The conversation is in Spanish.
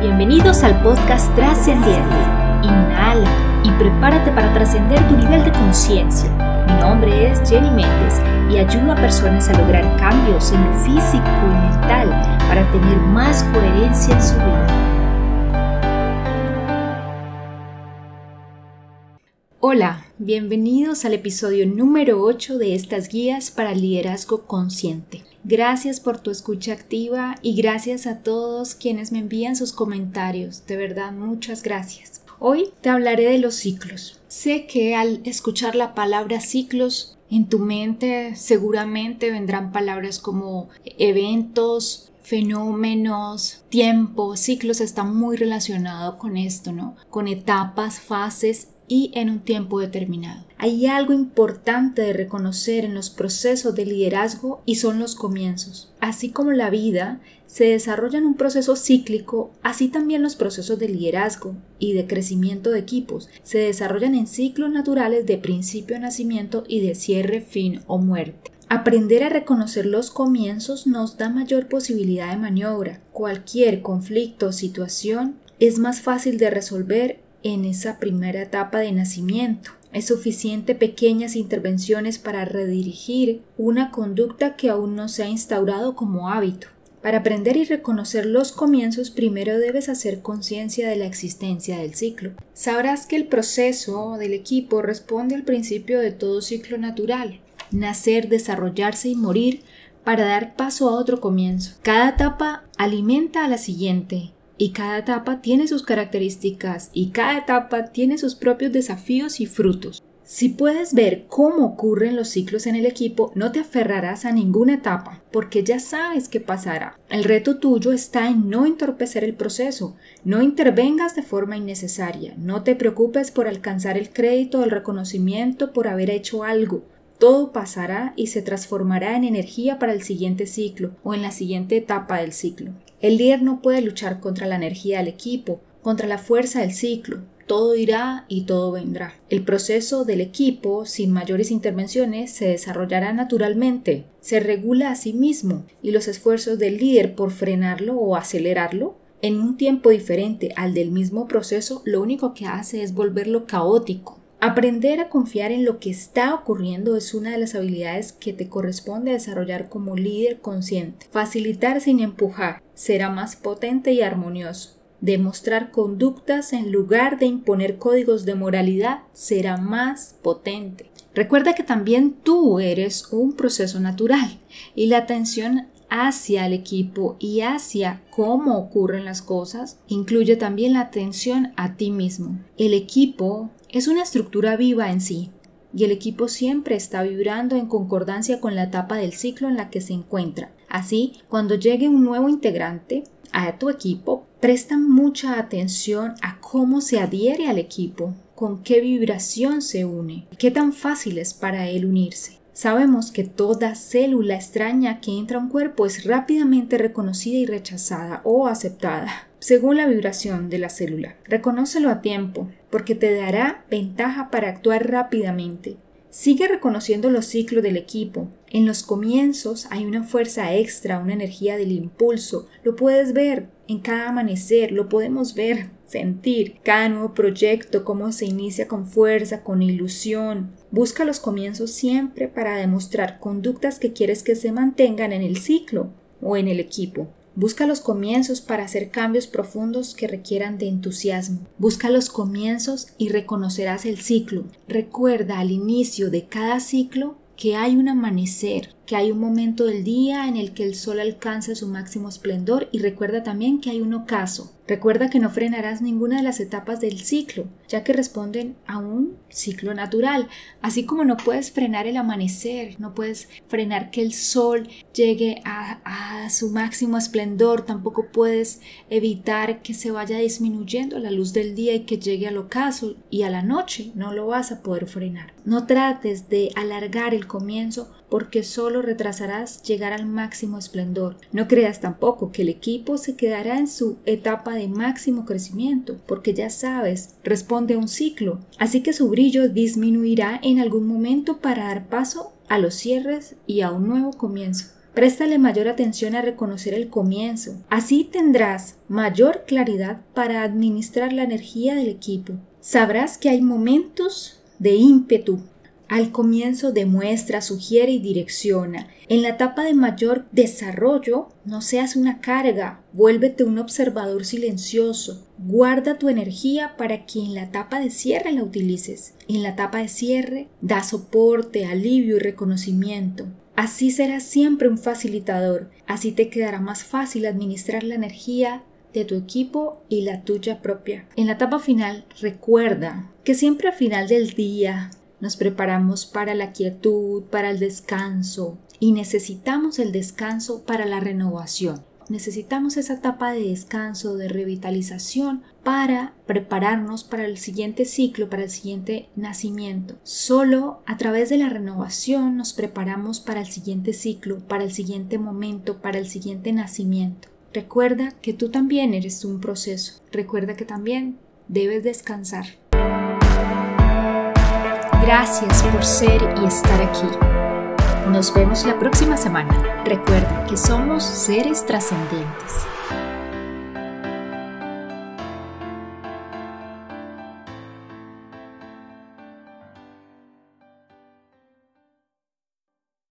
Bienvenidos al podcast Trascendiente. Inhala y prepárate para trascender tu nivel de conciencia. Mi nombre es Jenny Méndez y ayudo a personas a lograr cambios en lo físico y mental para tener más coherencia en su vida. Hola, bienvenidos al episodio número 8 de estas guías para liderazgo consciente. Gracias por tu escucha activa y gracias a todos quienes me envían sus comentarios. De verdad, muchas gracias. Hoy te hablaré de los ciclos. Sé que al escuchar la palabra ciclos en tu mente seguramente vendrán palabras como eventos, fenómenos, tiempos, ciclos está muy relacionado con esto, ¿no? Con etapas, fases y en un tiempo determinado. Hay algo importante de reconocer en los procesos de liderazgo y son los comienzos. Así como la vida se desarrolla en un proceso cíclico, así también los procesos de liderazgo y de crecimiento de equipos se desarrollan en ciclos naturales de principio, nacimiento y de cierre, fin o muerte. Aprender a reconocer los comienzos nos da mayor posibilidad de maniobra. Cualquier conflicto o situación es más fácil de resolver en esa primera etapa de nacimiento. Es suficiente pequeñas intervenciones para redirigir una conducta que aún no se ha instaurado como hábito. Para aprender y reconocer los comienzos, primero debes hacer conciencia de la existencia del ciclo. Sabrás que el proceso del equipo responde al principio de todo ciclo natural, nacer, desarrollarse y morir para dar paso a otro comienzo. Cada etapa alimenta a la siguiente y cada etapa tiene sus características y cada etapa tiene sus propios desafíos y frutos. Si puedes ver cómo ocurren los ciclos en el equipo, no te aferrarás a ninguna etapa, porque ya sabes qué pasará. El reto tuyo está en no entorpecer el proceso, no intervengas de forma innecesaria, no te preocupes por alcanzar el crédito o el reconocimiento por haber hecho algo. Todo pasará y se transformará en energía para el siguiente ciclo o en la siguiente etapa del ciclo. El líder no puede luchar contra la energía del equipo, contra la fuerza del ciclo. Todo irá y todo vendrá. El proceso del equipo, sin mayores intervenciones, se desarrollará naturalmente, se regula a sí mismo y los esfuerzos del líder por frenarlo o acelerarlo en un tiempo diferente al del mismo proceso, lo único que hace es volverlo caótico, Aprender a confiar en lo que está ocurriendo es una de las habilidades que te corresponde desarrollar como líder consciente. Facilitar sin empujar será más potente y armonioso. Demostrar conductas en lugar de imponer códigos de moralidad será más potente. Recuerda que también tú eres un proceso natural y la atención hacia el equipo y hacia cómo ocurren las cosas incluye también la atención a ti mismo. El equipo es una estructura viva en sí, y el equipo siempre está vibrando en concordancia con la etapa del ciclo en la que se encuentra. Así, cuando llegue un nuevo integrante a tu equipo, presta mucha atención a cómo se adhiere al equipo, con qué vibración se une, qué tan fácil es para él unirse. Sabemos que toda célula extraña que entra a un cuerpo es rápidamente reconocida y rechazada o aceptada según la vibración de la célula. Reconócelo a tiempo, porque te dará ventaja para actuar rápidamente. Sigue reconociendo los ciclos del equipo. En los comienzos hay una fuerza extra, una energía del impulso. Lo puedes ver en cada amanecer, lo podemos ver, sentir. Cada nuevo proyecto, cómo se inicia con fuerza, con ilusión. Busca los comienzos siempre para demostrar conductas que quieres que se mantengan en el ciclo o en el equipo. Busca los comienzos para hacer cambios profundos que requieran de entusiasmo. Busca los comienzos y reconocerás el ciclo. Recuerda al inicio de cada ciclo que hay un amanecer, que hay un momento del día en el que el sol alcanza su máximo esplendor y recuerda también que hay un ocaso, Recuerda que no frenarás ninguna de las etapas del ciclo, ya que responden a un ciclo natural, así como no puedes frenar el amanecer, no puedes frenar que el sol llegue a, su máximo esplendor, tampoco puedes evitar que se vaya disminuyendo la luz del día y que llegue al ocaso y a la noche, no lo vas a poder frenar. No trates de alargar el comienzo porque solo retrasarás llegar al máximo esplendor. No creas tampoco que el equipo se quedará en su etapa de máximo crecimiento, porque ya sabes, responde a un ciclo, así que su brillo disminuirá en algún momento para dar paso a los cierres y a un nuevo comienzo. Préstale mayor atención a reconocer el comienzo. Así tendrás mayor claridad para administrar la energía del equipo. Sabrás que hay momentos de ímpetu. Al comienzo demuestra, sugiere y direcciona. En la etapa de mayor desarrollo, no seas una carga, vuélvete un observador silencioso. Guarda tu energía para que en la etapa de cierre la utilices. En la etapa de cierre, da soporte, alivio y reconocimiento. Así serás siempre un facilitador, así te quedará más fácil administrar la energía de tu equipo y la tuya propia. En la etapa final, recuerda que siempre al final del día nos preparamos para la quietud, para el descanso y necesitamos el descanso para la renovación. Necesitamos esa etapa de descanso, de revitalización para prepararnos para el siguiente ciclo, para el siguiente nacimiento. Solo a través de la renovación nos preparamos para el siguiente ciclo, para el siguiente momento, para el siguiente nacimiento. Recuerda que tú también eres un proceso. Recuerda que también debes descansar. Gracias por ser y estar aquí. Nos vemos la próxima semana. Recuerda que somos seres trascendentes.